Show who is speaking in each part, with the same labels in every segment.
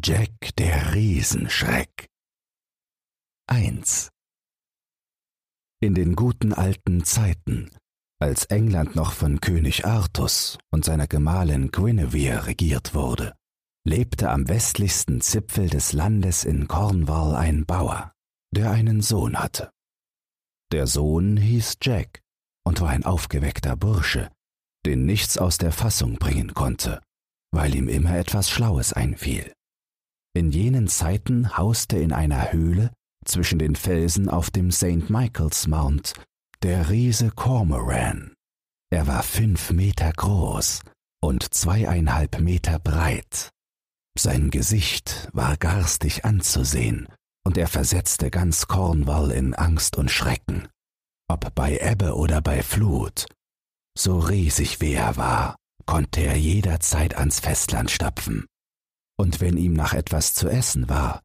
Speaker 1: Jack der Riesenschreck 1 In den guten alten Zeiten, als England noch von König Artus und seiner Gemahlin Guinevere regiert wurde, lebte am westlichsten Zipfel des Landes in Cornwall ein Bauer, der einen Sohn hatte. Der Sohn hieß Jack und war ein aufgeweckter Bursche, den nichts aus der Fassung bringen konnte, weil ihm immer etwas Schlaues einfiel. In jenen Zeiten hauste in einer Höhle zwischen den Felsen auf dem St. Michael's Mount der Riese Cormoran. Er war fünf Meter groß und zweieinhalb Meter breit. Sein Gesicht war garstig anzusehen, und er versetzte ganz Cornwall in Angst und Schrecken. Ob bei Ebbe oder bei Flut, so riesig wie er war, konnte er jederzeit ans Festland stapfen. Und wenn ihm nach etwas zu essen war,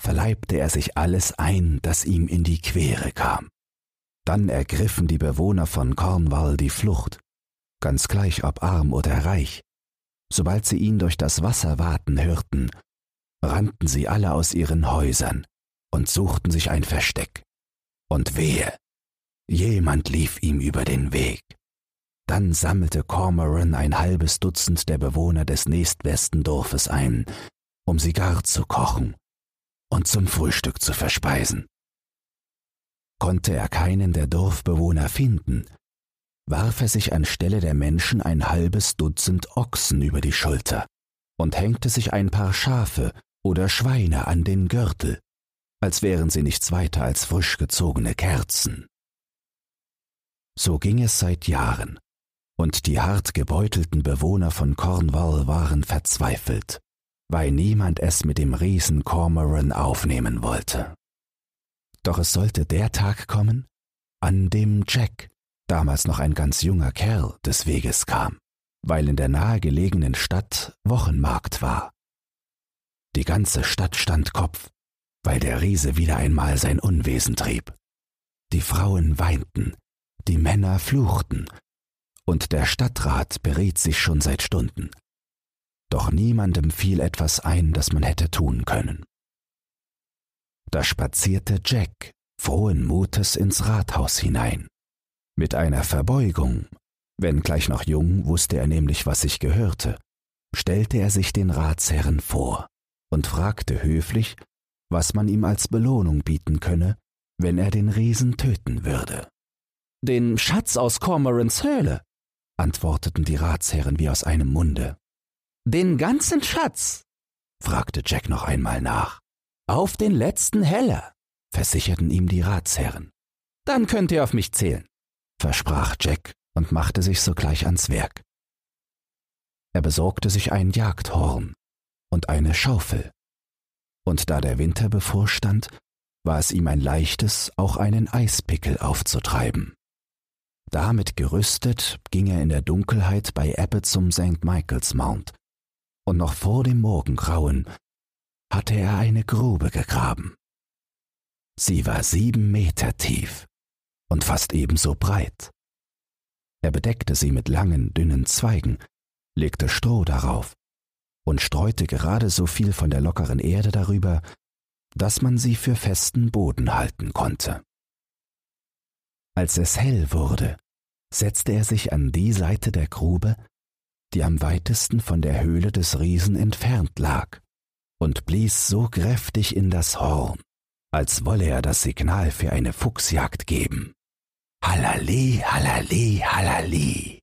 Speaker 1: verleibte er sich alles ein, das ihm in die Quere kam. Dann ergriffen die Bewohner von Cornwall die Flucht, ganz gleich ob arm oder reich. Sobald sie ihn durch das Wasser waten hörten, rannten sie alle aus ihren Häusern und suchten sich ein Versteck. Und wehe, jemand lief ihm über den Weg. Dann sammelte Cormoran ein halbes Dutzend der Bewohner des nächstbesten Dorfes ein, um sie gar zu kochen und zum Frühstück zu verspeisen. Konnte er keinen der Dorfbewohner finden, warf er sich anstelle der Menschen ein halbes Dutzend Ochsen über die Schulter und hängte sich ein paar Schafe oder Schweine an den Gürtel, als wären sie nichts weiter als frisch gezogene Kerzen. So ging es seit Jahren, und die hart gebeutelten Bewohner von Cornwall waren verzweifelt, weil niemand es mit dem Riesen Cormoran aufnehmen wollte. Doch es sollte der Tag kommen, an dem Jack, damals noch ein ganz junger Kerl, des Weges kam, weil in der nahegelegenen Stadt Wochenmarkt war. Die ganze Stadt stand Kopf, weil der Riese wieder einmal sein Unwesen trieb. Die Frauen weinten, die Männer fluchten, und der Stadtrat beriet sich schon seit Stunden. Doch niemandem fiel etwas ein, das man hätte tun können. Da spazierte Jack frohen Mutes ins Rathaus hinein. Mit einer Verbeugung, wenn gleich noch jung, wusste er nämlich, was sich gehörte, stellte er sich den Ratsherren vor und fragte höflich, was man ihm als Belohnung bieten könne, wenn er den Riesen töten würde. Den Schatz aus Cormorans Höhle, antworteten die Ratsherren wie aus einem Munde. Den ganzen Schatz? fragte Jack noch einmal nach. Auf den letzten Heller, versicherten ihm die Ratsherren. Dann könnt ihr auf mich zählen, versprach Jack und machte sich sogleich ans Werk. Er besorgte sich ein Jagdhorn und eine Schaufel, und da der Winter bevorstand, war es ihm ein leichtes, auch einen Eispickel aufzutreiben. Damit gerüstet ging er in der Dunkelheit bei Ebbe zum St. Michael's Mount, und noch vor dem Morgengrauen hatte er eine Grube gegraben. Sie war sieben Meter tief und fast ebenso breit. Er bedeckte sie mit langen, dünnen Zweigen, legte Stroh darauf und streute gerade so viel von der lockeren Erde darüber, dass man sie für festen Boden halten konnte. Als es hell wurde, setzte er sich an die Seite der Grube, die am weitesten von der Höhle des Riesen entfernt lag, und blies so kräftig in das Horn, als wolle er das Signal für eine Fuchsjagd geben. Hallali, hallali, hallali.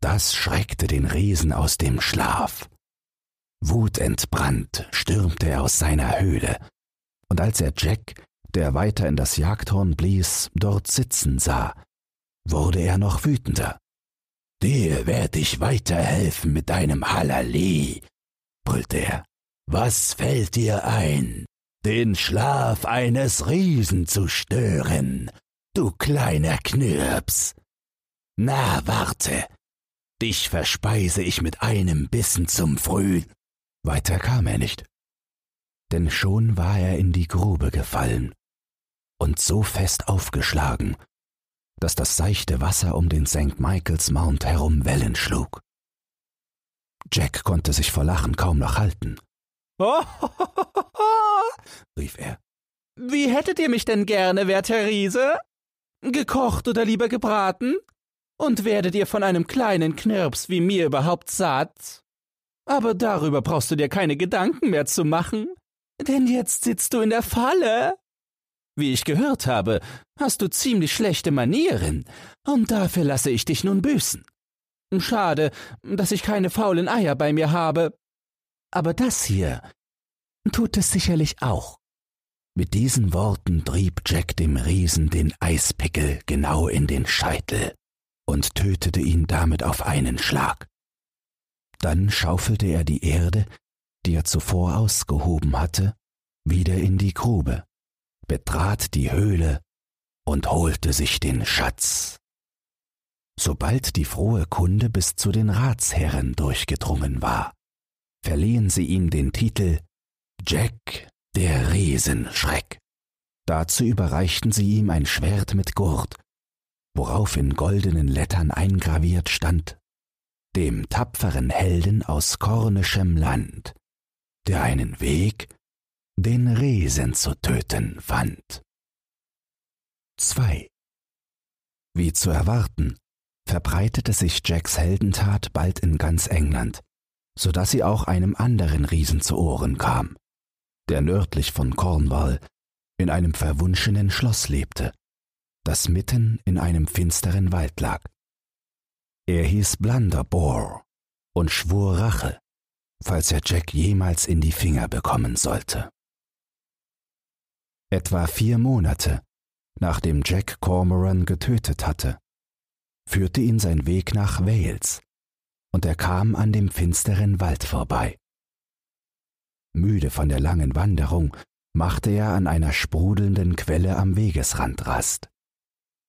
Speaker 1: Das schreckte den Riesen aus dem Schlaf. Wutentbrannt stürmte er aus seiner Höhle, und als er Jack, der weiter in das Jagdhorn blies, dort sitzen sah, wurde er noch wütender. Dir werd ich weiterhelfen mit deinem Hallali, brüllte er. Was fällt dir ein, den Schlaf eines Riesen zu stören, du kleiner Knirps? Na, warte, dich verspeise ich mit einem Bissen zum Früh. Weiter kam er nicht, denn schon war er in die Grube gefallen und so fest aufgeschlagen, dass das seichte Wasser um den St. Michael's Mount herum Wellen schlug. Jack konnte sich vor Lachen kaum noch halten, rief er. Wie hättet ihr mich denn gerne, werter Riese? Gekocht oder lieber gebraten? Und werdet ihr von einem kleinen Knirps wie mir überhaupt satt? Aber darüber brauchst du dir keine Gedanken mehr zu machen, denn jetzt sitzt du in der Falle. Wie ich gehört habe, hast du ziemlich schlechte Manieren, und dafür lasse ich dich nun büßen. Schade, dass ich keine faulen Eier bei mir habe. Aber das hier tut es sicherlich auch. Mit diesen Worten trieb Jack dem Riesen den Eispickel genau in den Scheitel und tötete ihn damit auf einen Schlag. Dann schaufelte er die Erde, die er zuvor ausgehoben hatte, wieder in die Grube, betrat die Höhle und holte sich den Schatz. Sobald die frohe Kunde bis zu den Ratsherren durchgedrungen war, verliehen sie ihm den Titel Jack der Riesenschreck. Dazu überreichten sie ihm ein Schwert mit Gurt, worauf in goldenen Lettern eingraviert stand dem tapferen Helden aus kornischem Land, der einen Weg, den Riesen zu töten fand. 2. Wie zu erwarten, verbreitete sich Jacks Heldentat bald in ganz England, so dass sie auch einem anderen Riesen zu Ohren kam, der nördlich von Cornwall in einem verwunschenen Schloss lebte, das mitten in einem finsteren Wald lag. Er hieß Blunderbore und schwur Rache, falls er Jack jemals in die Finger bekommen sollte. Etwa vier Monate, nachdem Jack Cormoran getötet hatte, führte ihn sein Weg nach Wales, und er kam an dem finsteren Wald vorbei. Müde von der langen Wanderung machte er an einer sprudelnden Quelle am Wegesrand Rast.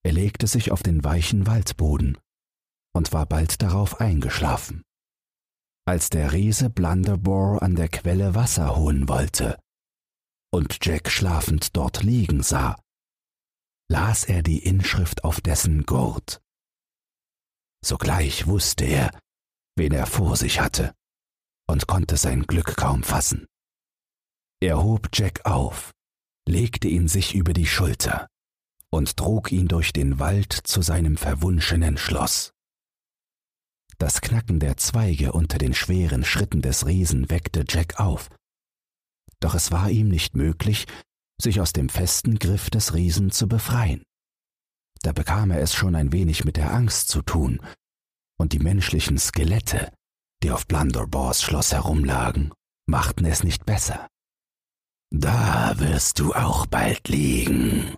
Speaker 1: Er legte sich auf den weichen Waldboden und war bald darauf eingeschlafen. Als der Riese Blunderbore an der Quelle Wasser holen wollte und Jack schlafend dort liegen sah, las er die Inschrift auf dessen Gurt. Sogleich wusste er, wen er vor sich hatte, und konnte sein Glück kaum fassen. Er hob Jack auf, legte ihn sich über die Schulter und trug ihn durch den Wald zu seinem verwunschenen Schloss. Das Knacken der Zweige unter den schweren Schritten des Riesen weckte Jack auf. Doch es war ihm nicht möglich, sich aus dem festen Griff des Riesen zu befreien. Da bekam er es schon ein wenig mit der Angst zu tun, und die menschlichen Skelette, die auf Blunderbores Schloss herumlagen, machten es nicht besser. Da wirst du auch bald liegen,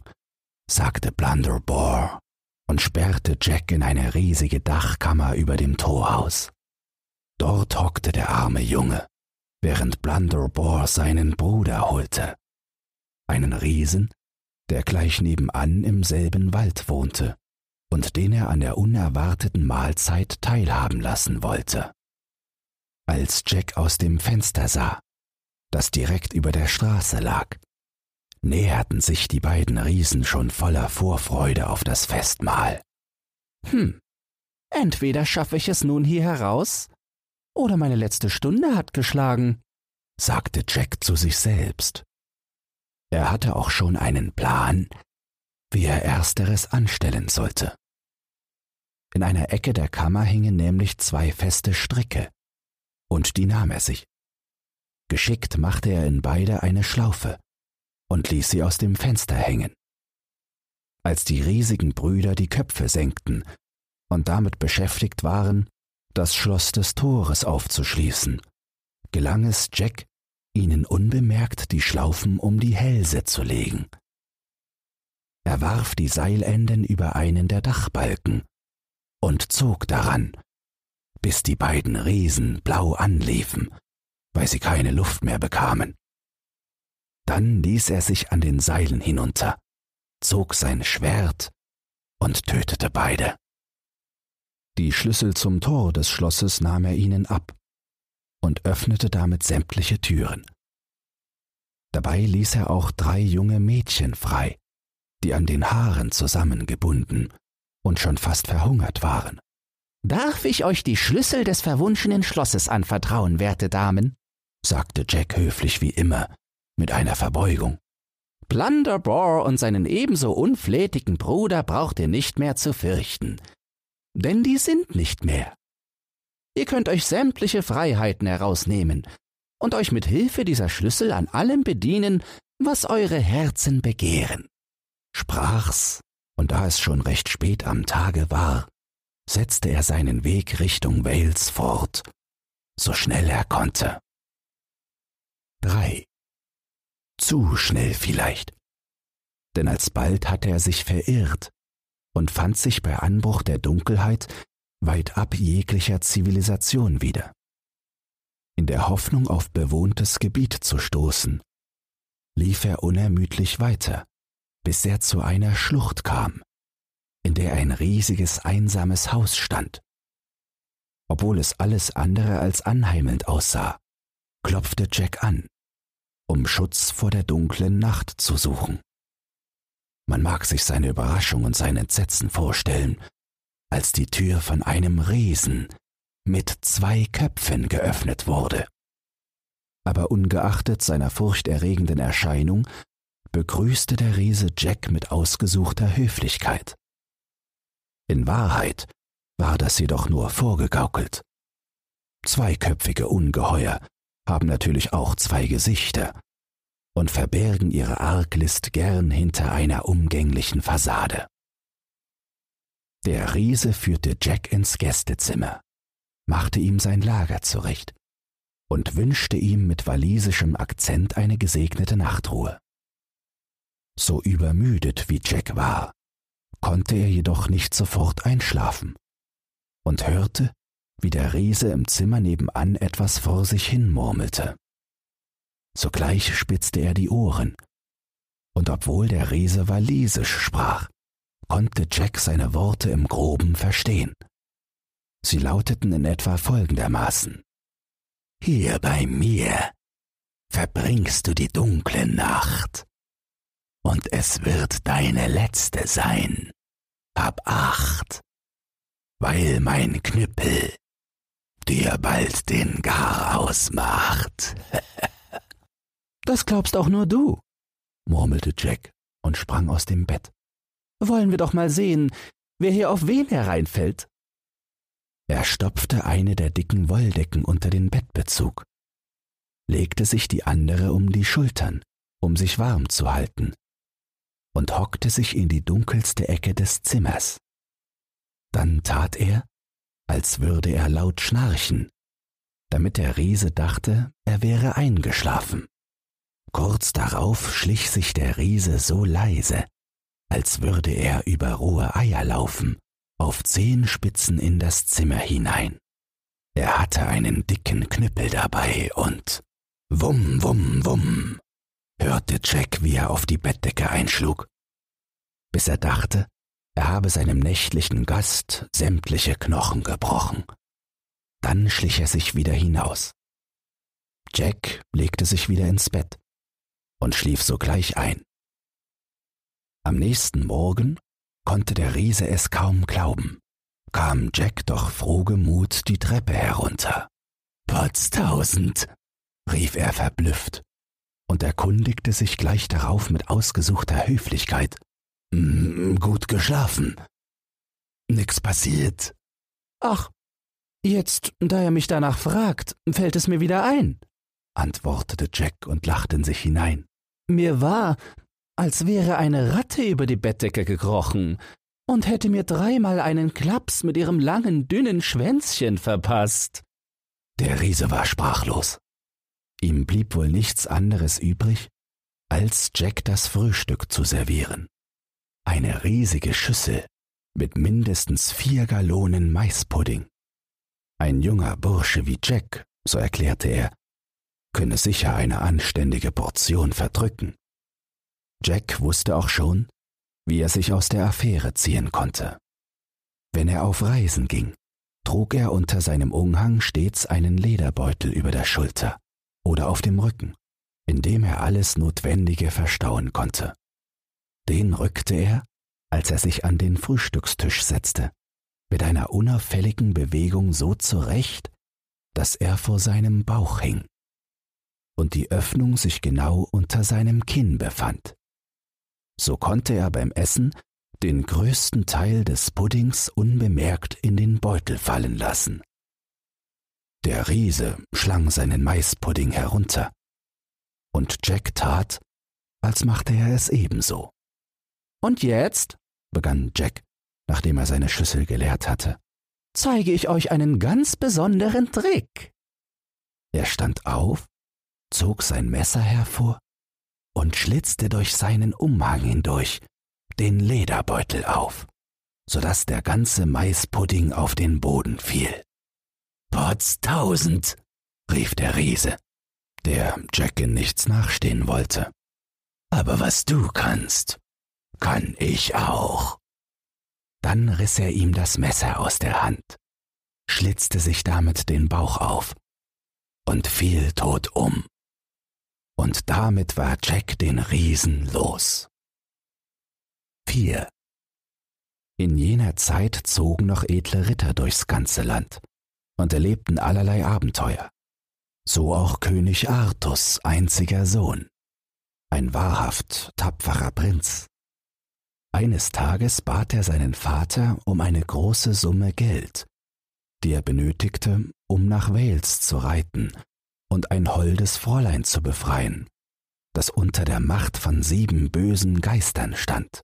Speaker 1: sagte Blunderbore und sperrte Jack in eine riesige Dachkammer über dem Torhaus. Dort hockte der arme Junge, während Blunderbore seinen Bruder holte, einen Riesen, der gleich nebenan im selben Wald wohnte und den er an der unerwarteten Mahlzeit teilhaben lassen wollte. Als Jack aus dem Fenster sah, das direkt über der Straße lag, näherten sich die beiden Riesen schon voller Vorfreude auf das Festmahl. Hm, entweder schaffe ich es nun hier heraus, oder meine letzte Stunde hat geschlagen, sagte Jack zu sich selbst. Er hatte auch schon einen Plan, wie er ersteres anstellen sollte. In einer Ecke der Kammer hingen nämlich zwei feste Stricke, und die nahm er sich. Geschickt machte er in beide eine Schlaufe, und ließ sie aus dem Fenster hängen. Als die riesigen Brüder die Köpfe senkten und damit beschäftigt waren, das Schloss des Tores aufzuschließen, gelang es Jack, ihnen unbemerkt die Schlaufen um die Hälse zu legen. Er warf die Seilenden über einen der Dachbalken und zog daran, bis die beiden Riesen blau anliefen, weil sie keine Luft mehr bekamen. Dann ließ er sich an den Seilen hinunter, zog sein Schwert und tötete beide. Die Schlüssel zum Tor des Schlosses nahm er ihnen ab und öffnete damit sämtliche Türen. Dabei ließ er auch drei junge Mädchen frei, die an den Haaren zusammengebunden und schon fast verhungert waren. Darf ich euch die Schlüssel des verwunschenen Schlosses anvertrauen, werte Damen? sagte Jack höflich wie immer, mit einer Verbeugung. Blunderbore und seinen ebenso unflätigen Bruder braucht ihr nicht mehr zu fürchten, denn die sind nicht mehr. Ihr könnt euch sämtliche Freiheiten herausnehmen und euch mit Hilfe dieser Schlüssel an allem bedienen, was eure Herzen begehren. Sprach's, und da es schon recht spät am Tage war, setzte er seinen Weg Richtung Wales fort, so schnell er konnte. 3. Zu schnell vielleicht. Denn alsbald hatte er sich verirrt und fand sich bei Anbruch der Dunkelheit weit ab jeglicher Zivilisation wieder. In der Hoffnung auf bewohntes Gebiet zu stoßen, lief er unermüdlich weiter, bis er zu einer Schlucht kam, in der ein riesiges einsames Haus stand. Obwohl es alles andere als anheimelnd aussah, klopfte Jack an, um Schutz vor der dunklen Nacht zu suchen. Man mag sich seine Überraschung und sein Entsetzen vorstellen, als die Tür von einem Riesen mit zwei Köpfen geöffnet wurde. Aber ungeachtet seiner furchterregenden Erscheinung begrüßte der Riese Jack mit ausgesuchter Höflichkeit. In Wahrheit war das jedoch nur vorgegaukelt. Zweiköpfige Ungeheuer haben natürlich auch zwei Gesichter und verbergen ihre Arglist gern hinter einer umgänglichen Fassade. Der Riese führte Jack ins Gästezimmer, machte ihm sein Lager zurecht und wünschte ihm mit walisischem Akzent eine gesegnete Nachtruhe. So übermüdet wie Jack war, konnte er jedoch nicht sofort einschlafen und hörte, wie der Riese im Zimmer nebenan etwas vor sich hin murmelte. Sogleich spitzte er die Ohren, und obwohl der Riese walisisch sprach, konnte Jack seine Worte im groben verstehen. Sie lauteten in etwa folgendermaßen Hier bei mir verbringst du die dunkle Nacht, und es wird deine letzte sein. Hab acht, weil mein Knüppel dir bald den Garaus macht. das glaubst auch nur du, murmelte Jack und sprang aus dem Bett. Wollen wir doch mal sehen, wer hier auf wen hereinfällt. Er stopfte eine der dicken Wolldecken unter den Bettbezug, legte sich die andere um die Schultern, um sich warm zu halten, und hockte sich in die dunkelste Ecke des Zimmers. Dann tat er, als würde er laut schnarchen, damit der Riese dachte, er wäre eingeschlafen. Kurz darauf schlich sich der Riese so leise, als würde er über rohe Eier laufen, auf Zehenspitzen in das Zimmer hinein. Er hatte einen dicken Knüppel dabei und wumm, wumm, wumm, hörte Jack, wie er auf die Bettdecke einschlug, bis er dachte, er habe seinem nächtlichen Gast sämtliche Knochen gebrochen. Dann schlich er sich wieder hinaus. Jack legte sich wieder ins Bett und schlief sogleich ein. Am nächsten Morgen konnte der Riese es kaum glauben, kam Jack doch frohgemut die Treppe herunter. Potztausend, rief er verblüfft und erkundigte sich gleich darauf mit ausgesuchter Höflichkeit. Mm, gut geschlafen. Nix passiert. Ach, jetzt, da er mich danach fragt, fällt es mir wieder ein, antwortete Jack und lachte in sich hinein. Mir war, als wäre eine Ratte über die Bettdecke gekrochen und hätte mir dreimal einen Klaps mit ihrem langen, dünnen Schwänzchen verpasst. Der Riese war sprachlos. Ihm blieb wohl nichts anderes übrig, als Jack das Frühstück zu servieren. Eine riesige Schüssel mit mindestens vier Gallonen Maispudding. Ein junger Bursche wie Jack, so erklärte er, könne sicher eine anständige Portion verdrücken. Jack wusste auch schon, wie er sich aus der Affäre ziehen konnte. Wenn er auf Reisen ging, trug er unter seinem Umhang stets einen Lederbeutel über der Schulter oder auf dem Rücken, in dem er alles Notwendige verstauen konnte. Den rückte er, als er sich an den Frühstückstisch setzte, mit einer unauffälligen Bewegung so zurecht, dass er vor seinem Bauch hing. Und die Öffnung sich genau unter seinem Kinn befand. So konnte er beim Essen den größten Teil des Puddings unbemerkt in den Beutel fallen lassen. Der Riese schlang seinen Maispudding herunter, und Jack tat, als machte er es ebenso. Und jetzt, begann Jack, nachdem er seine Schüssel geleert hatte, zeige ich euch einen ganz besonderen Trick. Er stand auf, zog sein Messer hervor und schlitzte durch seinen Umhang hindurch den Lederbeutel auf, so dass der ganze Maispudding auf den Boden fiel. Potztausend, rief der Riese, der Jack in nichts nachstehen wollte. Aber was du kannst, kann ich auch. Dann riss er ihm das Messer aus der Hand, schlitzte sich damit den Bauch auf und fiel tot um. Und damit war Jack den Riesen los. 4. In jener Zeit zogen noch edle Ritter durchs ganze Land und erlebten allerlei Abenteuer. So auch König Artus einziger Sohn, ein wahrhaft tapferer Prinz. Eines Tages bat er seinen Vater um eine große Summe Geld, die er benötigte, um nach Wales zu reiten und ein holdes Fräulein zu befreien, das unter der Macht von sieben bösen Geistern stand.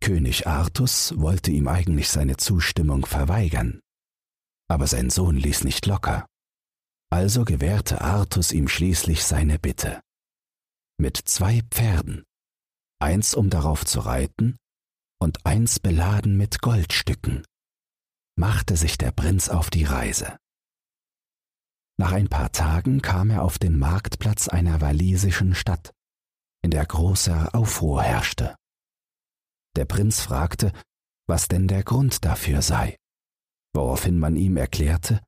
Speaker 1: König Artus wollte ihm eigentlich seine Zustimmung verweigern, aber sein Sohn ließ nicht locker. Also gewährte Artus ihm schließlich seine Bitte. Mit zwei Pferden, eins um darauf zu reiten und eins beladen mit Goldstücken, machte sich der Prinz auf die Reise. Nach ein paar Tagen kam er auf den Marktplatz einer walisischen Stadt, in der großer Aufruhr herrschte. Der Prinz fragte, was denn der Grund dafür sei, woraufhin man ihm erklärte,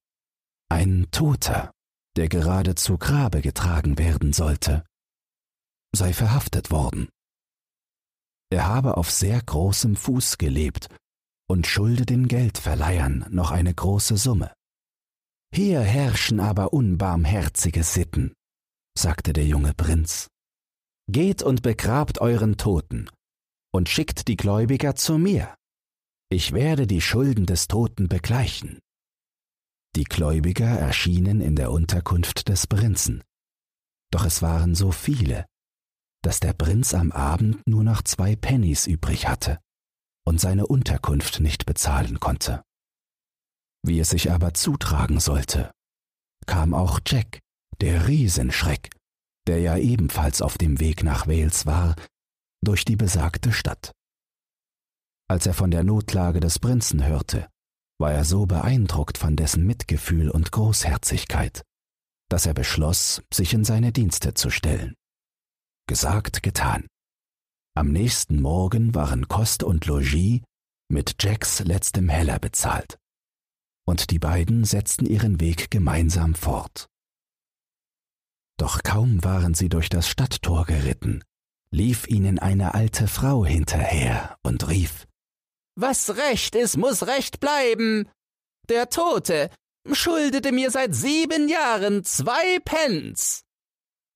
Speaker 1: ein Toter, der gerade zu Grabe getragen werden sollte, sei verhaftet worden. Er habe auf sehr großem Fuß gelebt und schulde den Geldverleihern noch eine große Summe. Hier herrschen aber unbarmherzige Sitten, sagte der junge Prinz. Geht und begrabt euren Toten und schickt die Gläubiger zu mir. Ich werde die Schulden des Toten begleichen. Die Gläubiger erschienen in der Unterkunft des Prinzen. Doch es waren so viele, dass der Prinz am Abend nur noch zwei Pennies übrig hatte und seine Unterkunft nicht bezahlen konnte. Wie es sich aber zutragen sollte, kam auch Jack, der Riesenschreck, der ja ebenfalls auf dem Weg nach Wales war, durch die besagte Stadt. Als er von der Notlage des Prinzen hörte, war er so beeindruckt von dessen Mitgefühl und Großherzigkeit, dass er beschloss, sich in seine Dienste zu stellen. Gesagt, getan. Am nächsten Morgen waren Kost und Logis mit Jacks letztem Heller bezahlt, und die beiden setzten ihren Weg gemeinsam fort. Doch kaum waren sie durch das Stadttor geritten, lief ihnen eine alte Frau hinterher und rief Was recht ist, muss recht bleiben. Der Tote schuldete mir seit sieben Jahren zwei Pence.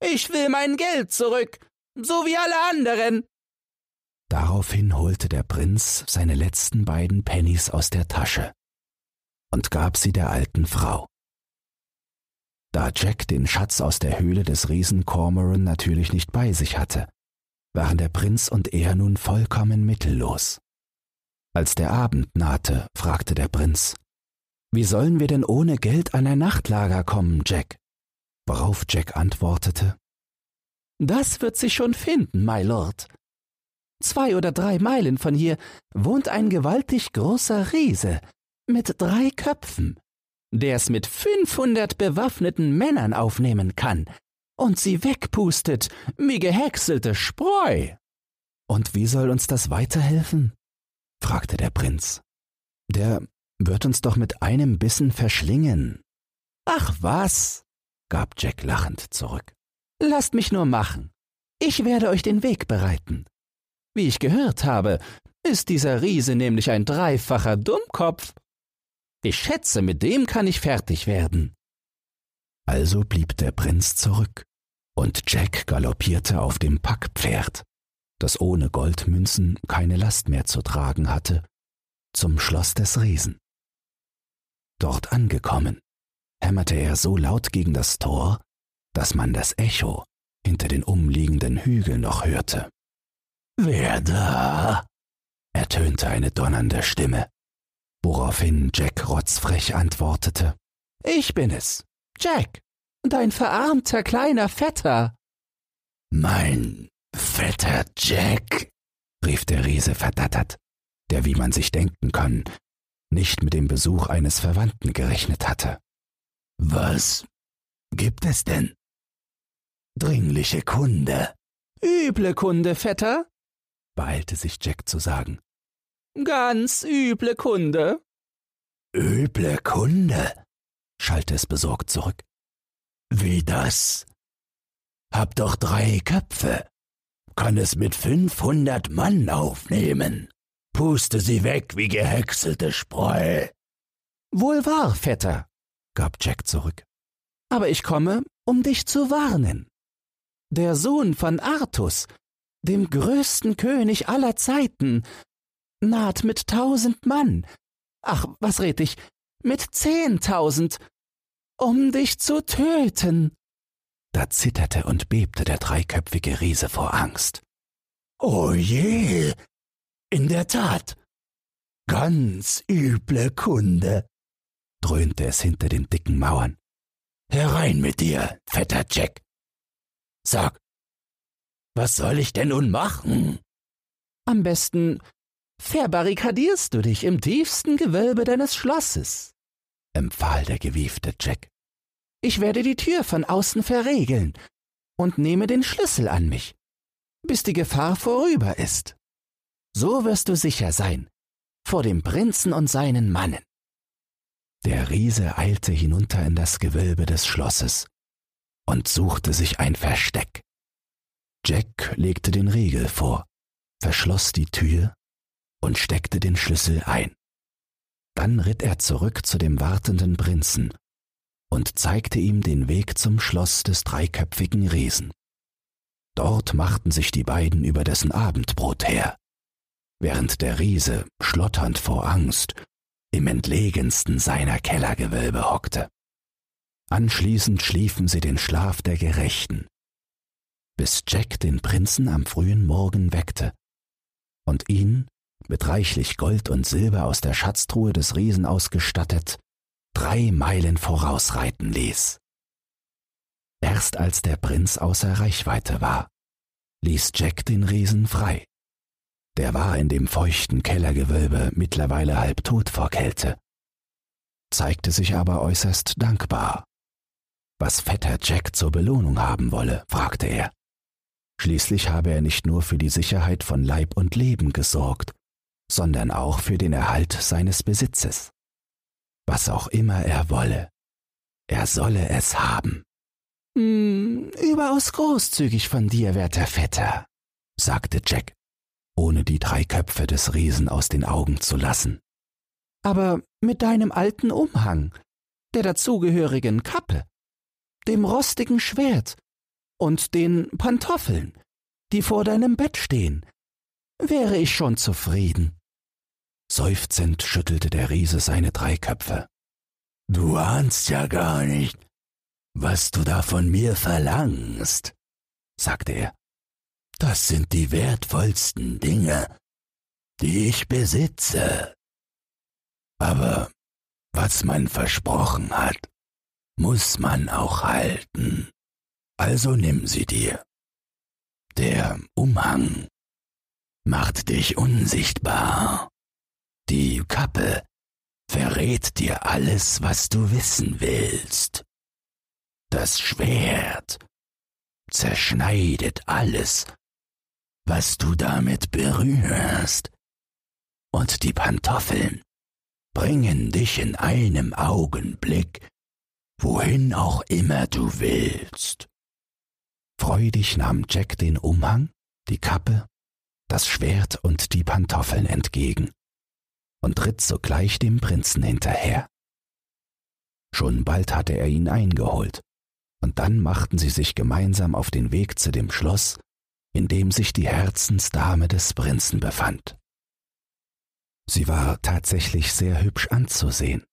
Speaker 1: Ich will mein Geld zurück, so wie alle anderen. Daraufhin holte der Prinz seine letzten beiden Pennies aus der Tasche und gab sie der alten Frau. Da Jack den Schatz aus der Höhle des Riesen Cormoran natürlich nicht bei sich hatte, waren der Prinz und er nun vollkommen mittellos. Als der Abend nahte, fragte der Prinz, Wie sollen wir denn ohne Geld an ein Nachtlager kommen, Jack? Worauf Jack antwortete, Das wird sich schon finden, my Lord. Zwei oder drei Meilen von hier wohnt ein gewaltig großer Riese mit drei Köpfen, der es mit fünfhundert bewaffneten Männern aufnehmen kann und sie wegpustet wie gehäckselte Spreu. Und wie soll uns das weiterhelfen? fragte der Prinz. Der wird uns doch mit einem Bissen verschlingen. Ach was, gab Jack lachend zurück. Lasst mich nur machen. Ich werde euch den Weg bereiten. Wie ich gehört habe, ist dieser Riese nämlich ein dreifacher Dummkopf. Ich schätze, mit dem kann ich fertig werden. Also blieb der Prinz zurück und Jack galoppierte auf dem Packpferd, das ohne Goldmünzen keine Last mehr zu tragen hatte, zum Schloss des Riesen. Dort angekommen, hämmerte er so laut gegen das Tor, dass man das Echo hinter den umliegenden Hügeln noch hörte. Wer da? ertönte eine donnernde Stimme, woraufhin Jack rotzfrech antwortete. Ich bin es, Jack, dein verarmter kleiner Vetter. Mein Vetter Jack, rief der Riese verdattert, der, wie man sich denken kann, nicht mit dem Besuch eines Verwandten gerechnet hatte. Was gibt es denn? Dringliche Kunde. Üble Kunde, Vetter, beeilte sich Jack zu sagen. Ganz üble Kunde. Üble Kunde? schallte es besorgt zurück. Wie das? Hab doch drei Köpfe. Kann es mit fünfhundert Mann aufnehmen. Puste sie weg wie gehäckselte Spreu. Wohl wahr, Vetter, gab Jack zurück. Aber ich komme, um dich zu warnen. Der Sohn von Artus, dem größten König aller Zeiten, naht mit tausend Mann, ach, was red ich, mit zehntausend, um dich zu töten. Da zitterte und bebte der dreiköpfige Riese vor Angst. O je, in der Tat, ganz üble Kunde, dröhnte es hinter den dicken Mauern. Herein mit dir, fetter Jack. Sag, was soll ich denn nun machen? Am besten verbarrikadierst du dich im tiefsten Gewölbe deines Schlosses, empfahl der gewiefte Jack. Ich werde die Tür von außen verriegeln und nehme den Schlüssel an mich, bis die Gefahr vorüber ist. So wirst du sicher sein vor dem Prinzen und seinen Mannen. Der Riese eilte hinunter in das Gewölbe des Schlosses und suchte sich ein Versteck. Jack legte den Riegel vor, verschloss die Tür und steckte den Schlüssel ein. Dann ritt er zurück zu dem wartenden Prinzen und zeigte ihm den Weg zum Schloss des dreiköpfigen Riesen. Dort machten sich die beiden über dessen Abendbrot her, während der Riese, schlotternd vor Angst, im entlegensten seiner Kellergewölbe hockte. Anschließend schliefen sie den Schlaf der Gerechten, bis Jack den Prinzen am frühen Morgen weckte und ihn, mit reichlich Gold und Silber aus der Schatztruhe des Riesen ausgestattet, drei Meilen vorausreiten ließ. Erst als der Prinz außer Reichweite war, ließ Jack den Riesen frei. Der war in dem feuchten Kellergewölbe mittlerweile halb tot vor Kälte, zeigte sich aber äußerst dankbar. Was fetter Jack zur Belohnung haben wolle, fragte er. Schließlich habe er nicht nur für die Sicherheit von Leib und Leben gesorgt, sondern auch für den Erhalt seines Besitzes was auch immer er wolle. Er solle es haben. Hm, überaus großzügig von dir, werter Vetter, sagte Jack, ohne die drei Köpfe des Riesen aus den Augen zu lassen. Aber mit deinem alten Umhang, der dazugehörigen Kappe, dem rostigen Schwert und den Pantoffeln, die vor deinem Bett stehen, wäre ich schon zufrieden. Seufzend schüttelte der Riese seine drei Köpfe. Du ahnst ja gar nicht, was du da von mir verlangst, sagte er. Das sind die wertvollsten Dinge, die ich besitze. Aber was man versprochen hat, muss man auch halten. Also nimm sie dir. Der Umhang macht dich unsichtbar. Die Kappe verrät dir alles, was du wissen willst. Das Schwert zerschneidet alles, was du damit berührst. Und die Pantoffeln bringen dich in einem Augenblick, wohin auch immer du willst. Freudig nahm Jack den Umhang, die Kappe, das Schwert und die Pantoffeln entgegen und ritt sogleich dem Prinzen hinterher. Schon bald hatte er ihn eingeholt, und dann machten sie sich gemeinsam auf den Weg zu dem Schloss, in dem sich die Herzensdame des Prinzen befand. Sie war tatsächlich sehr hübsch anzusehen,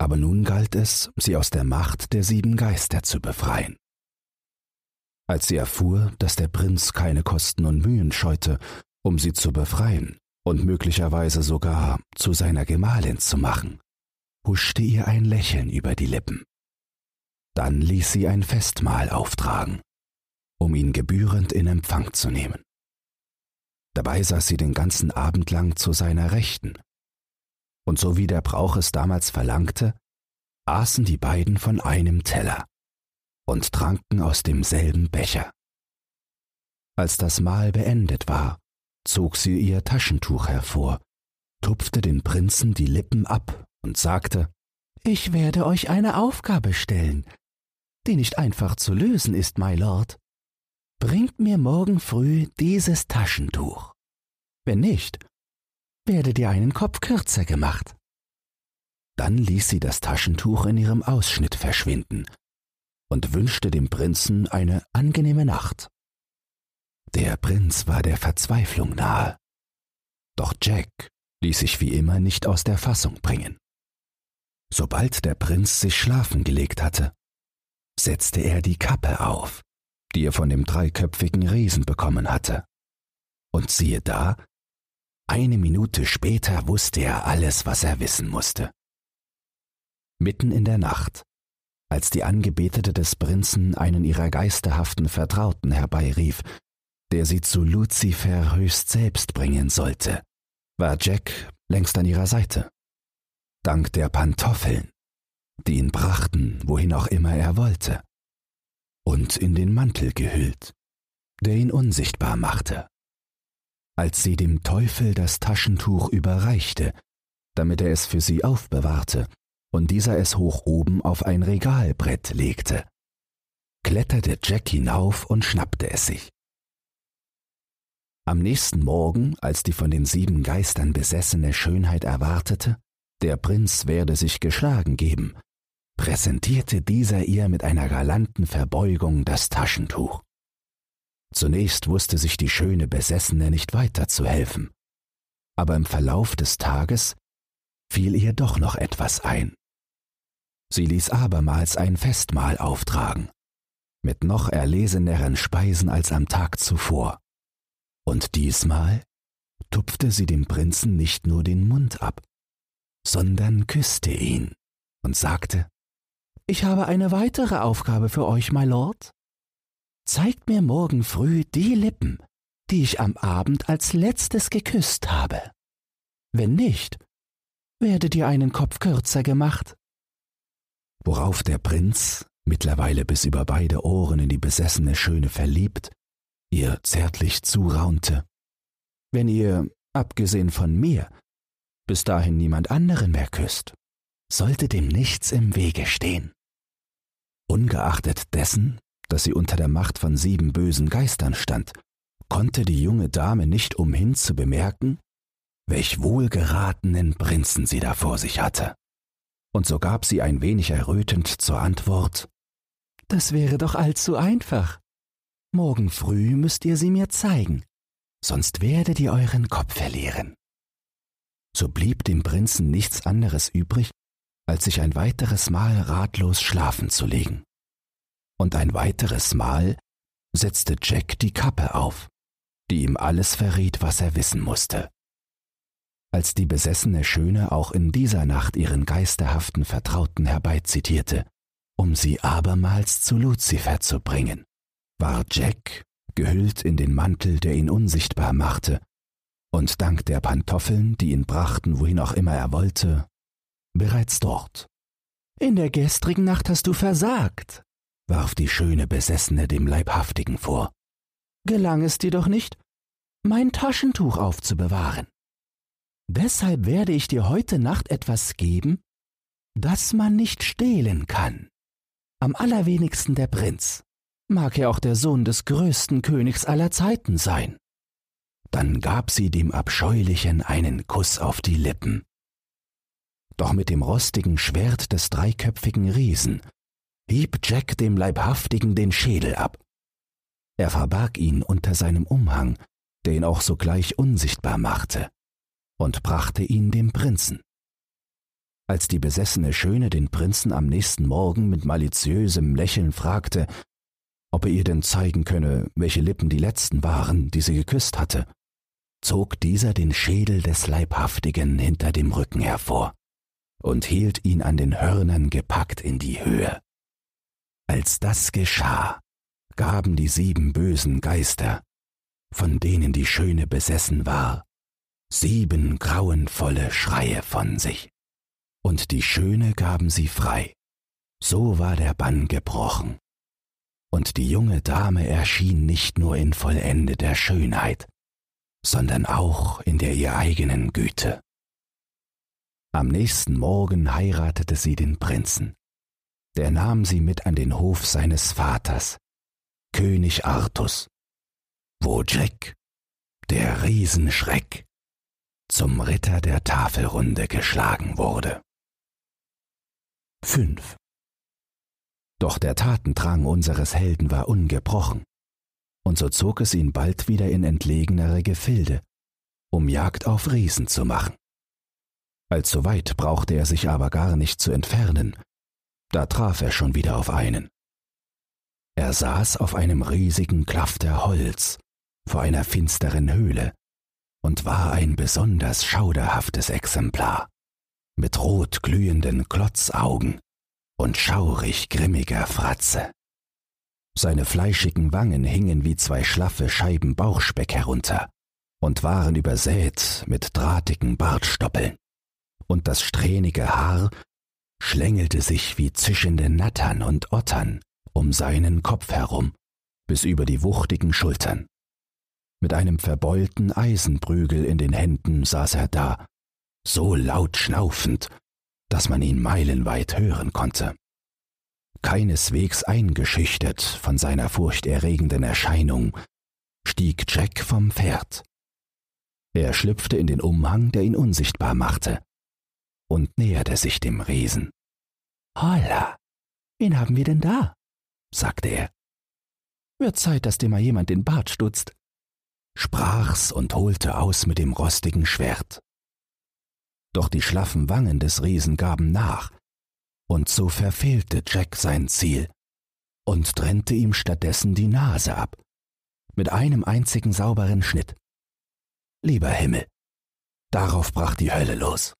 Speaker 1: aber nun galt es, sie aus der Macht der sieben Geister zu befreien. Als sie erfuhr, dass der Prinz keine Kosten und Mühen scheute, um sie zu befreien und möglicherweise sogar zu seiner Gemahlin zu machen, huschte ihr ein Lächeln über die Lippen. Dann ließ sie ein Festmahl auftragen, um ihn gebührend in Empfang zu nehmen. Dabei saß sie den ganzen Abend lang zu seiner Rechten. Und so wie der Brauch es damals verlangte, aßen die beiden von einem Teller und tranken aus demselben Becher. Als das Mahl beendet war, zog sie ihr Taschentuch hervor, tupfte den Prinzen die Lippen ab und sagte, Ich werde euch eine Aufgabe stellen, die nicht einfach zu lösen ist, my Lord. Bringt mir morgen früh dieses Taschentuch. Wenn nicht, werdet ihr einen Kopf kürzer gemacht. Dann ließ sie das Taschentuch in ihrem Ausschnitt verschwinden und wünschte dem Prinzen eine angenehme Nacht. Der Prinz war der Verzweiflung nahe. Doch Jack ließ sich wie immer nicht aus der Fassung bringen. Sobald der Prinz sich schlafen gelegt hatte, setzte er die Kappe auf, die er von dem dreiköpfigen Riesen bekommen hatte. Und siehe da, eine Minute später wusste er alles, was er wissen musste. Mitten in der Nacht als die Angebetete des Prinzen einen ihrer geisterhaften Vertrauten herbeirief, der sie zu Luzifer höchst selbst bringen sollte, war Jack längst an ihrer Seite. Dank der Pantoffeln, die ihn brachten, wohin auch immer er wollte, und in den Mantel gehüllt, der ihn unsichtbar machte. Als sie dem Teufel das Taschentuch überreichte, damit er es für sie aufbewahrte, und dieser es hoch oben auf ein Regalbrett legte, kletterte Jack hinauf und schnappte es sich. Am nächsten Morgen, als die von den sieben Geistern besessene Schönheit erwartete, der Prinz werde sich geschlagen geben, präsentierte dieser ihr mit einer galanten Verbeugung das Taschentuch. Zunächst wusste sich die schöne Besessene nicht weiter zu helfen, aber im Verlauf des Tages fiel ihr doch noch etwas ein. Sie ließ abermals ein Festmahl auftragen, mit noch erleseneren Speisen als am Tag zuvor. Und diesmal tupfte sie dem Prinzen nicht nur den Mund ab, sondern küsste ihn und sagte, Ich habe eine weitere Aufgabe für euch, my Lord. Zeigt mir morgen früh die Lippen, die ich am Abend als letztes geküsst habe. Wenn nicht, werdet ihr einen Kopf kürzer gemacht worauf der Prinz, mittlerweile bis über beide Ohren in die besessene Schöne verliebt, ihr zärtlich zuraunte. Wenn ihr, abgesehen von mir, bis dahin niemand anderen mehr küsst, sollte dem nichts im Wege stehen. Ungeachtet dessen, dass sie unter der Macht von sieben bösen Geistern stand, konnte die junge Dame nicht umhin zu bemerken, welch wohlgeratenen Prinzen sie da vor sich hatte und so gab sie ein wenig errötend zur Antwort Das wäre doch allzu einfach. Morgen früh müsst ihr sie mir zeigen, sonst werdet ihr euren Kopf verlieren. So blieb dem Prinzen nichts anderes übrig, als sich ein weiteres Mal ratlos schlafen zu legen. Und ein weiteres Mal setzte Jack die Kappe auf, die ihm alles verriet, was er wissen musste. Als die besessene Schöne auch in dieser Nacht ihren geisterhaften Vertrauten herbeizitierte, um sie abermals zu Luzifer zu bringen, war Jack, gehüllt in den Mantel, der ihn unsichtbar machte, und dank der Pantoffeln, die ihn brachten, wohin auch immer er wollte, bereits dort. In der gestrigen Nacht hast du versagt, warf die schöne Besessene dem Leibhaftigen vor. Gelang es dir doch nicht, mein Taschentuch aufzubewahren. Deshalb werde ich dir heute Nacht etwas geben, das man nicht stehlen kann. Am allerwenigsten der Prinz, mag er auch der Sohn des größten Königs aller Zeiten sein. Dann gab sie dem Abscheulichen einen Kuss auf die Lippen. Doch mit dem rostigen Schwert des dreiköpfigen Riesen hieb Jack dem Leibhaftigen den Schädel ab. Er verbarg ihn unter seinem Umhang, der ihn auch sogleich unsichtbar machte, und brachte ihn dem Prinzen. Als die besessene Schöne den Prinzen am nächsten Morgen mit maliziösem Lächeln fragte, ob er ihr denn zeigen könne, welche Lippen die letzten waren, die sie geküsst hatte, zog dieser den Schädel des Leibhaftigen hinter dem Rücken hervor und hielt ihn an den Hörnern gepackt in die Höhe. Als das geschah, gaben die sieben bösen Geister, von denen die Schöne besessen war, sieben grauenvolle Schreie von sich. Und die Schöne gaben sie frei. So war der Bann gebrochen. Und die junge Dame erschien nicht nur in vollendeter Schönheit, sondern auch in der ihr eigenen Güte. Am nächsten Morgen heiratete sie den Prinzen. Der nahm sie mit an den Hof seines Vaters, König Artus, wo Jack, der Riesenschreck, zum Ritter der Tafelrunde geschlagen wurde. 5. Doch der Tatendrang unseres Helden war ungebrochen, und so zog es ihn bald wieder in entlegenere Gefilde, um Jagd auf Riesen zu machen. Allzu weit brauchte er sich aber gar nicht zu entfernen, da traf er schon wieder auf einen. Er saß auf einem riesigen Klafter Holz vor einer finsteren Höhle und war ein besonders schauderhaftes Exemplar, mit rot glühenden Klotzaugen und schaurig grimmiger Fratze. Seine fleischigen Wangen hingen wie zwei schlaffe Scheiben Bauchspeck herunter und waren übersät mit drahtigen Bartstoppeln, und das strähnige Haar schlängelte sich wie zischende Nattern und Ottern um seinen Kopf herum, bis über die wuchtigen Schultern. Mit einem verbeulten Eisenprügel in den Händen saß er da, so laut schnaufend, dass man ihn meilenweit hören konnte. Keineswegs eingeschüchtert von seiner furchterregenden Erscheinung, stieg Jack vom Pferd. Er schlüpfte in den Umhang, der ihn unsichtbar machte, und näherte sich dem Riesen. Holla, wen haben wir denn da? sagte er. Wird Zeit, dass dir mal jemand den Bart stutzt, sprach's und holte aus mit dem rostigen Schwert. Doch die schlaffen Wangen des Riesen gaben nach, und so verfehlte Jack sein Ziel und trennte ihm stattdessen die Nase ab, mit einem einzigen sauberen Schnitt. Lieber Himmel, darauf brach die Hölle los.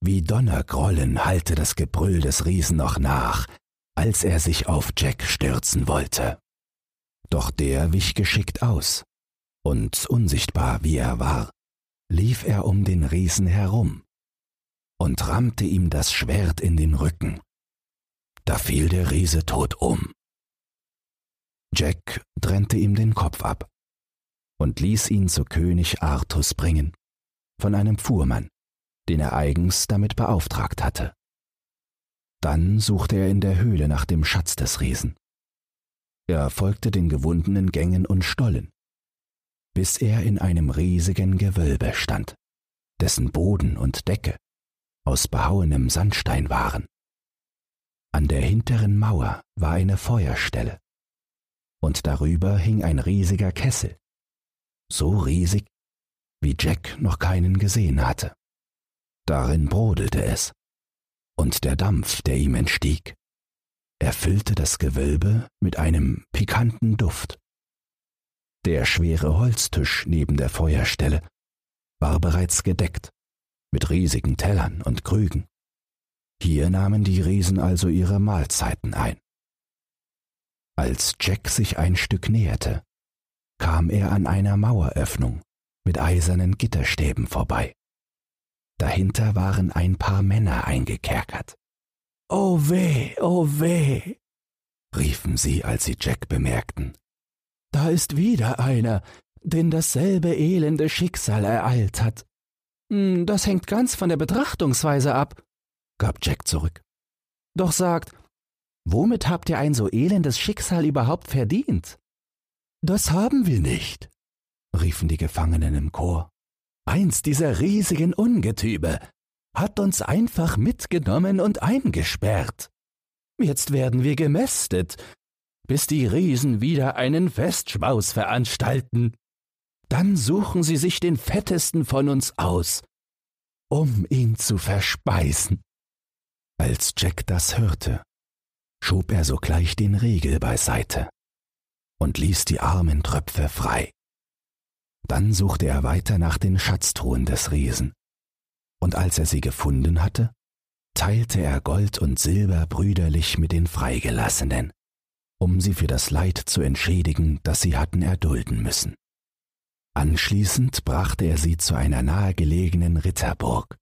Speaker 1: Wie Donnergrollen hallte das Gebrüll des Riesen noch nach, als er sich auf Jack stürzen wollte. Doch der wich geschickt aus, und unsichtbar wie er war, lief er um den Riesen herum und rammte ihm das Schwert in den Rücken. Da fiel der Riese tot um. Jack trennte ihm den Kopf ab und ließ ihn zu König Artus bringen, von einem Fuhrmann, den er eigens damit beauftragt hatte. Dann suchte er in der Höhle nach dem Schatz des Riesen. Er folgte den gewundenen Gängen und Stollen, bis er in einem riesigen Gewölbe stand, dessen Boden und Decke aus behauenem Sandstein waren. An der hinteren Mauer war eine Feuerstelle, und darüber hing ein riesiger Kessel, so riesig, wie Jack noch keinen gesehen hatte. Darin brodelte es, und der Dampf, der ihm entstieg, erfüllte das Gewölbe mit einem pikanten Duft. Der schwere Holztisch neben der Feuerstelle war bereits gedeckt mit riesigen Tellern und Krügen. Hier nahmen die Riesen also ihre Mahlzeiten ein. Als Jack sich ein Stück näherte, kam er an einer Maueröffnung mit eisernen Gitterstäben vorbei. Dahinter waren ein paar Männer eingekerkert. Oh weh, oh weh, riefen sie, als sie Jack bemerkten. Da ist wieder einer, den dasselbe elende Schicksal ereilt hat. Hm, das hängt ganz von der Betrachtungsweise ab, gab Jack zurück. Doch sagt, womit habt ihr ein so elendes Schicksal überhaupt verdient? Das haben wir nicht, riefen die Gefangenen im Chor. Eins dieser riesigen Ungetüme hat uns einfach mitgenommen und eingesperrt. Jetzt werden wir gemästet, bis die Riesen wieder einen Festschmaus veranstalten. Dann suchen sie sich den fettesten von uns aus, um ihn zu verspeisen. Als Jack das hörte, schob er sogleich den Riegel beiseite und ließ die armen Tröpfe frei. Dann suchte er weiter nach den Schatztruhen des Riesen, und als er sie gefunden hatte, teilte er Gold und Silber brüderlich mit den Freigelassenen, um sie für das Leid zu entschädigen, das sie hatten erdulden müssen. Anschließend brachte er sie zu einer nahegelegenen Ritterburg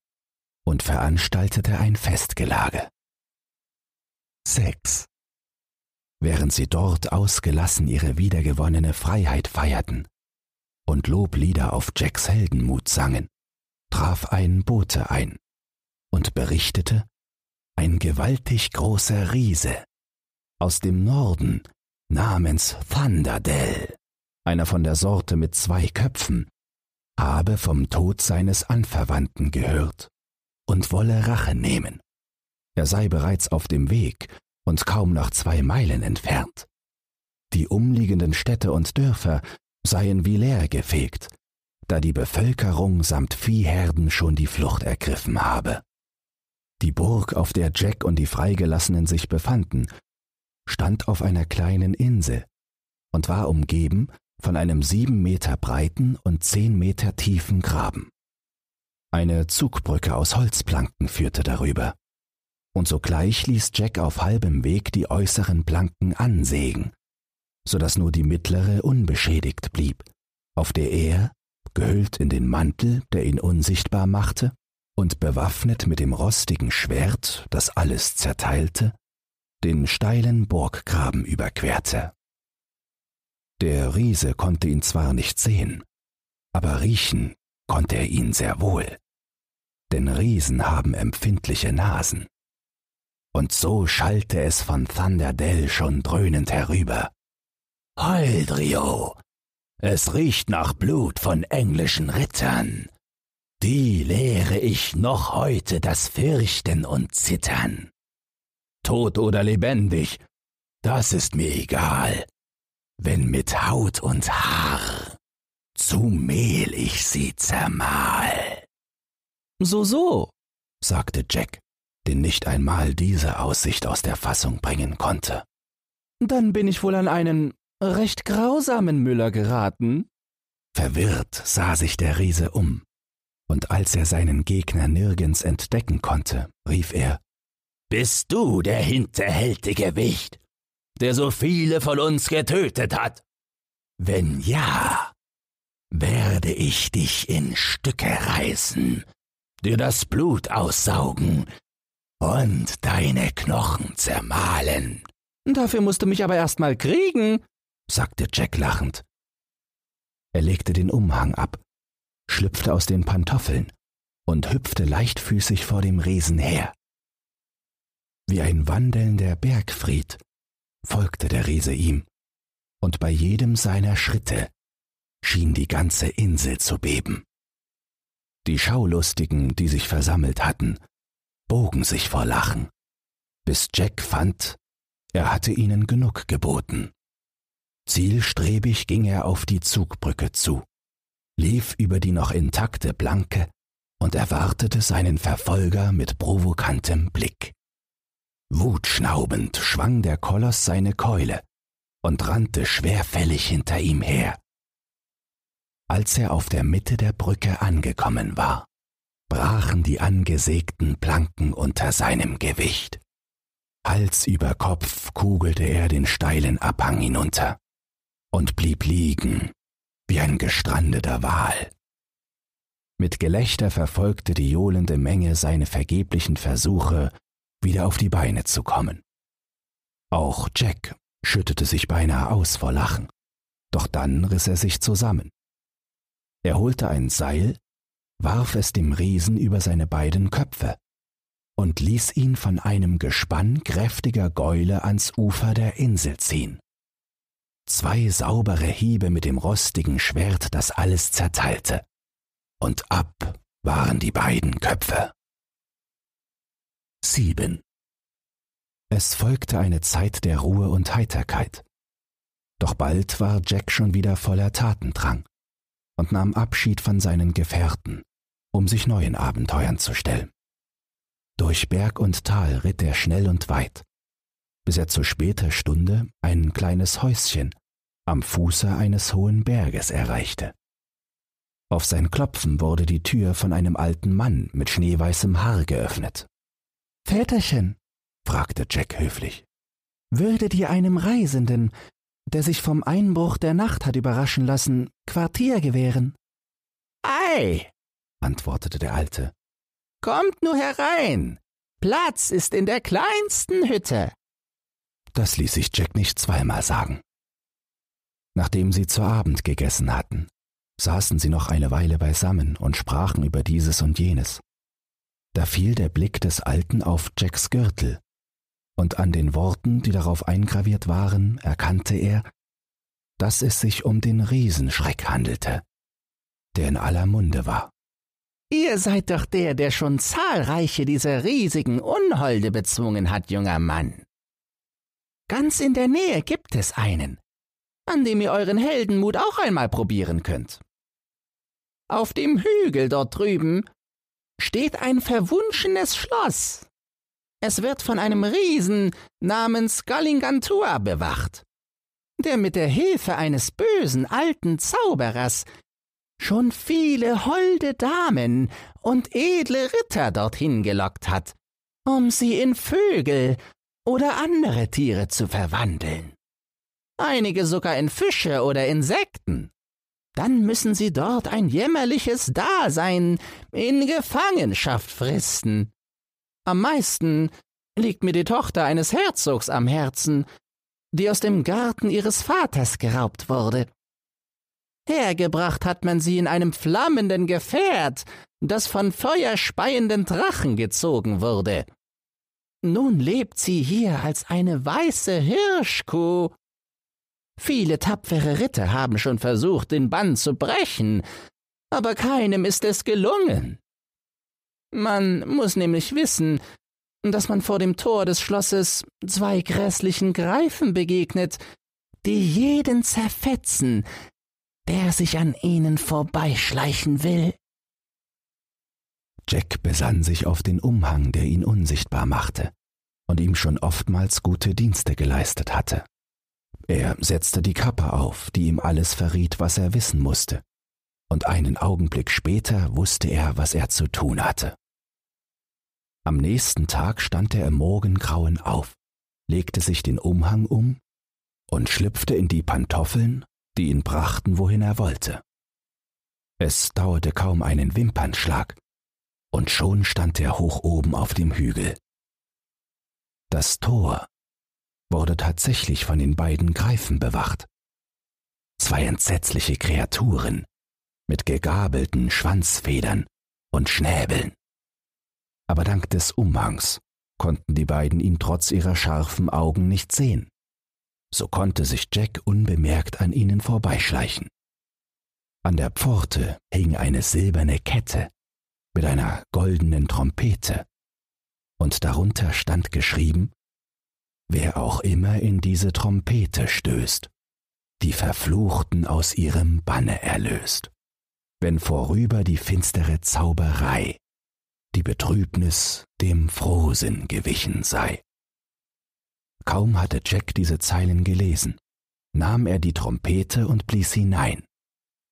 Speaker 1: und veranstaltete ein Festgelage. 6. Während sie dort ausgelassen ihre wiedergewonnene Freiheit feierten und Loblieder auf Jacks Heldenmut sangen, traf ein Bote ein und berichtete, ein gewaltig großer Riese aus dem Norden namens Thunderdell, einer von der Sorte mit zwei Köpfen, habe vom Tod seines Anverwandten gehört und wolle Rache nehmen. Er sei bereits auf dem Weg und kaum noch zwei Meilen entfernt. Die umliegenden Städte und Dörfer seien wie leer gefegt, da die Bevölkerung samt Viehherden schon die Flucht ergriffen habe. Die Burg, auf der Jack und die Freigelassenen sich befanden, stand auf einer kleinen Insel und war umgeben von einem sieben Meter breiten und zehn Meter tiefen Graben. Eine Zugbrücke aus Holzplanken führte darüber, und sogleich ließ Jack auf halbem Weg die äußeren Planken ansägen, so dass nur die mittlere unbeschädigt blieb, auf der er, gehüllt in den Mantel, der ihn unsichtbar machte, und bewaffnet mit dem rostigen Schwert, das alles zerteilte, den steilen Burggraben überquerte. Der Riese konnte ihn zwar nicht sehen, aber riechen konnte er ihn sehr wohl, denn Riesen haben empfindliche Nasen. Und so schallte es von Thunderdell schon dröhnend herüber. Heldrio, es riecht nach Blut von englischen Rittern. Die lehre ich noch heute das Fürchten und Zittern. Tot oder lebendig, das ist mir egal. Wenn mit Haut und Haar, zu Mehl ich sie zermahl. So, so, sagte Jack, den nicht einmal diese Aussicht aus der Fassung bringen konnte. Dann bin ich wohl an einen recht grausamen Müller geraten. Verwirrt sah sich der Riese um und als er seinen Gegner nirgends entdecken konnte, rief er Bist du der hinterhältige Wicht, der so viele von uns getötet hat? Wenn ja, werde ich dich in Stücke reißen, dir das Blut aussaugen und deine Knochen zermahlen. Dafür musst du mich aber erst mal kriegen, sagte Jack lachend. Er legte den Umhang ab schlüpfte aus den Pantoffeln und hüpfte leichtfüßig vor dem Riesen her. Wie ein wandelnder Bergfried folgte der Riese ihm, und bei jedem seiner Schritte schien die ganze Insel zu beben. Die Schaulustigen, die sich versammelt hatten, bogen sich vor Lachen, bis Jack fand, er hatte ihnen genug geboten. Zielstrebig ging er auf die Zugbrücke zu lief über die noch intakte Planke und erwartete seinen Verfolger mit provokantem Blick. Wutschnaubend schwang der Koloss seine Keule und rannte schwerfällig hinter ihm her. Als er auf der Mitte der Brücke angekommen war, brachen die angesägten Planken unter seinem Gewicht. Hals über Kopf kugelte er den steilen Abhang hinunter und blieb liegen, wie ein gestrandeter Wal. Mit Gelächter verfolgte die johlende Menge seine vergeblichen Versuche, wieder auf die Beine zu kommen. Auch Jack schüttete sich beinahe aus vor Lachen, doch dann riss er sich zusammen. Er holte ein Seil, warf es dem Riesen über seine beiden Köpfe und ließ ihn von einem Gespann kräftiger Gäule ans Ufer der Insel ziehen. Zwei saubere Hiebe mit dem rostigen Schwert, das alles zerteilte. Und ab waren die beiden Köpfe. 7. Es folgte eine Zeit der Ruhe und Heiterkeit. Doch bald war Jack schon wieder voller Tatendrang und nahm Abschied von seinen Gefährten, um sich neuen Abenteuern zu stellen. Durch Berg und Tal ritt er schnell und weit, bis er zu später Stunde ein kleines Häuschen am Fuße eines hohen Berges erreichte. Auf sein Klopfen wurde die Tür von einem alten Mann mit schneeweißem Haar geöffnet. Väterchen, fragte Jack höflich, würde dir einem Reisenden, der sich vom Einbruch der Nacht hat überraschen lassen, Quartier gewähren?
Speaker 2: Ei, antwortete der Alte, kommt nur herein. Platz ist in der kleinsten Hütte.
Speaker 1: Das ließ sich Jack nicht zweimal sagen. Nachdem sie zu Abend gegessen hatten, saßen sie noch eine Weile beisammen und sprachen über dieses und jenes. Da fiel der Blick des Alten auf Jacks Gürtel, und an den Worten, die darauf eingraviert waren, erkannte er, dass es sich um den Riesenschreck handelte, der in aller Munde war.
Speaker 2: Ihr seid doch der, der schon zahlreiche dieser riesigen Unholde bezwungen hat, junger Mann. Ganz in der Nähe gibt es einen, an dem ihr euren Heldenmut auch einmal probieren könnt. Auf dem Hügel dort drüben steht ein verwunschenes Schloss. Es wird von einem Riesen namens Gallingantua bewacht, der mit der Hilfe eines bösen alten Zauberers schon viele holde Damen und edle Ritter dorthin gelockt hat, um sie in Vögel oder andere Tiere zu verwandeln. Einige sogar in Fische oder Insekten dann müssen sie dort ein jämmerliches Dasein in Gefangenschaft fristen. Am meisten liegt mir die Tochter eines Herzogs am Herzen, die aus dem Garten ihres Vaters geraubt wurde. Hergebracht hat man sie in einem flammenden Gefährt, das von feuerspeienden Drachen gezogen wurde. Nun lebt sie hier als eine weiße Hirschkuh Viele tapfere Ritter haben schon versucht, den Bann zu brechen, aber keinem ist es gelungen. Man muss nämlich wissen, dass man vor dem Tor des Schlosses zwei grässlichen Greifen begegnet, die jeden zerfetzen, der sich an ihnen vorbeischleichen will.
Speaker 1: Jack besann sich auf den Umhang, der ihn unsichtbar machte und ihm schon oftmals gute Dienste geleistet hatte. Er setzte die Kappe auf, die ihm alles verriet, was er wissen musste, und einen Augenblick später wusste er, was er zu tun hatte. Am nächsten Tag stand er im Morgengrauen auf, legte sich den Umhang um und schlüpfte in die Pantoffeln, die ihn brachten, wohin er wollte. Es dauerte kaum einen Wimpernschlag, und schon stand er hoch oben auf dem Hügel. Das Tor, wurde tatsächlich von den beiden Greifen bewacht. Zwei entsetzliche Kreaturen mit gegabelten Schwanzfedern und Schnäbeln. Aber dank des Umhangs konnten die beiden ihn trotz ihrer scharfen Augen nicht sehen. So konnte sich Jack unbemerkt an ihnen vorbeischleichen. An der Pforte hing eine silberne Kette mit einer goldenen Trompete, und darunter stand geschrieben wer auch immer in diese Trompete stößt, die Verfluchten aus ihrem Banne erlöst, wenn vorüber die finstere Zauberei, die Betrübnis dem Frohsinn gewichen sei. Kaum hatte Jack diese Zeilen gelesen, nahm er die Trompete und blies hinein.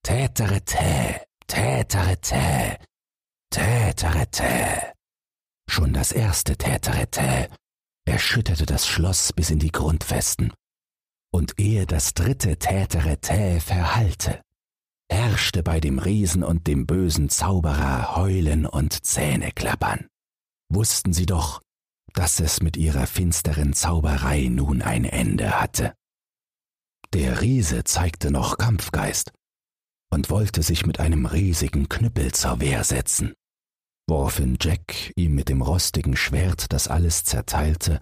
Speaker 1: Täterete, täterete, täterete. Schon das erste Täterete erschütterte das Schloss bis in die Grundfesten. Und ehe das dritte Täterete verhallte, herrschte bei dem Riesen und dem bösen Zauberer Heulen und Zähneklappern. Wussten sie doch, dass es mit ihrer finsteren Zauberei nun ein Ende hatte. Der Riese zeigte noch Kampfgeist und wollte sich mit einem riesigen Knüppel zur Wehr setzen woraufhin Jack ihm mit dem rostigen Schwert, das alles zerteilte,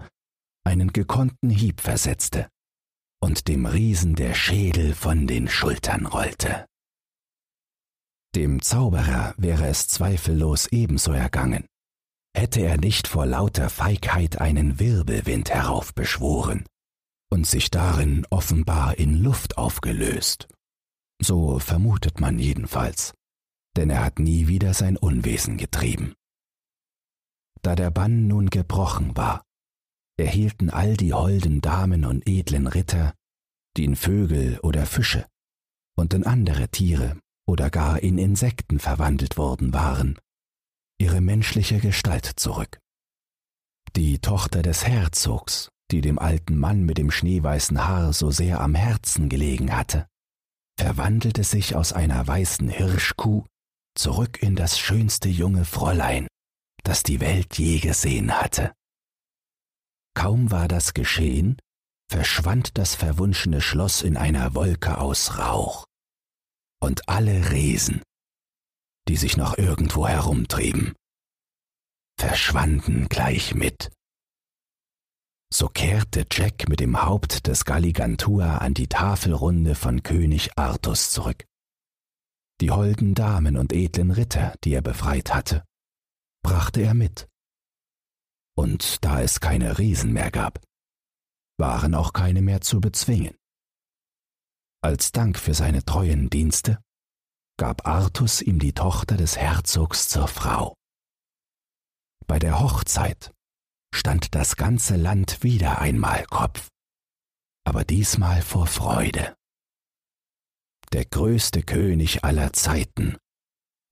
Speaker 1: einen gekonnten Hieb versetzte und dem Riesen der Schädel von den Schultern rollte. Dem Zauberer wäre es zweifellos ebenso ergangen, hätte er nicht vor lauter Feigheit einen Wirbelwind heraufbeschworen und sich darin offenbar in Luft aufgelöst. So vermutet man jedenfalls, denn er hat nie wieder sein Unwesen getrieben. Da der Bann nun gebrochen war, erhielten all die holden Damen und edlen Ritter, die in Vögel oder Fische und in andere Tiere oder gar in Insekten verwandelt worden waren, ihre menschliche Gestalt zurück. Die Tochter des Herzogs, die dem alten Mann mit dem schneeweißen Haar so sehr am Herzen gelegen hatte, verwandelte sich aus einer weißen Hirschkuh zurück in das schönste junge Fräulein, das die Welt je gesehen hatte. Kaum war das geschehen, verschwand das verwunschene Schloss in einer Wolke aus Rauch. Und alle Riesen, die sich noch irgendwo herumtrieben, verschwanden gleich mit. So kehrte Jack mit dem Haupt des Galligantua an die Tafelrunde von König Artus zurück. Die holden Damen und edlen Ritter, die er befreit hatte, brachte er mit. Und da es keine Riesen mehr gab, waren auch keine mehr zu bezwingen. Als Dank für seine treuen Dienste gab Artus ihm die Tochter des Herzogs zur Frau. Bei der Hochzeit stand das ganze Land wieder einmal Kopf, aber diesmal vor Freude. Der größte König aller Zeiten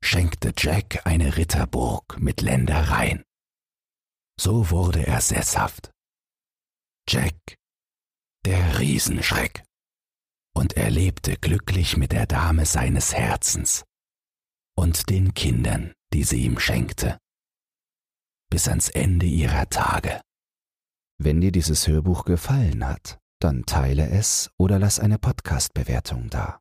Speaker 1: schenkte Jack eine Ritterburg mit Ländereien. So wurde er sesshaft. Jack, der Riesenschreck. Und er lebte glücklich mit der Dame seines Herzens und den Kindern, die sie ihm schenkte, bis ans Ende ihrer Tage.
Speaker 3: Wenn dir dieses Hörbuch gefallen hat, dann teile es oder lass eine Podcast-Bewertung da.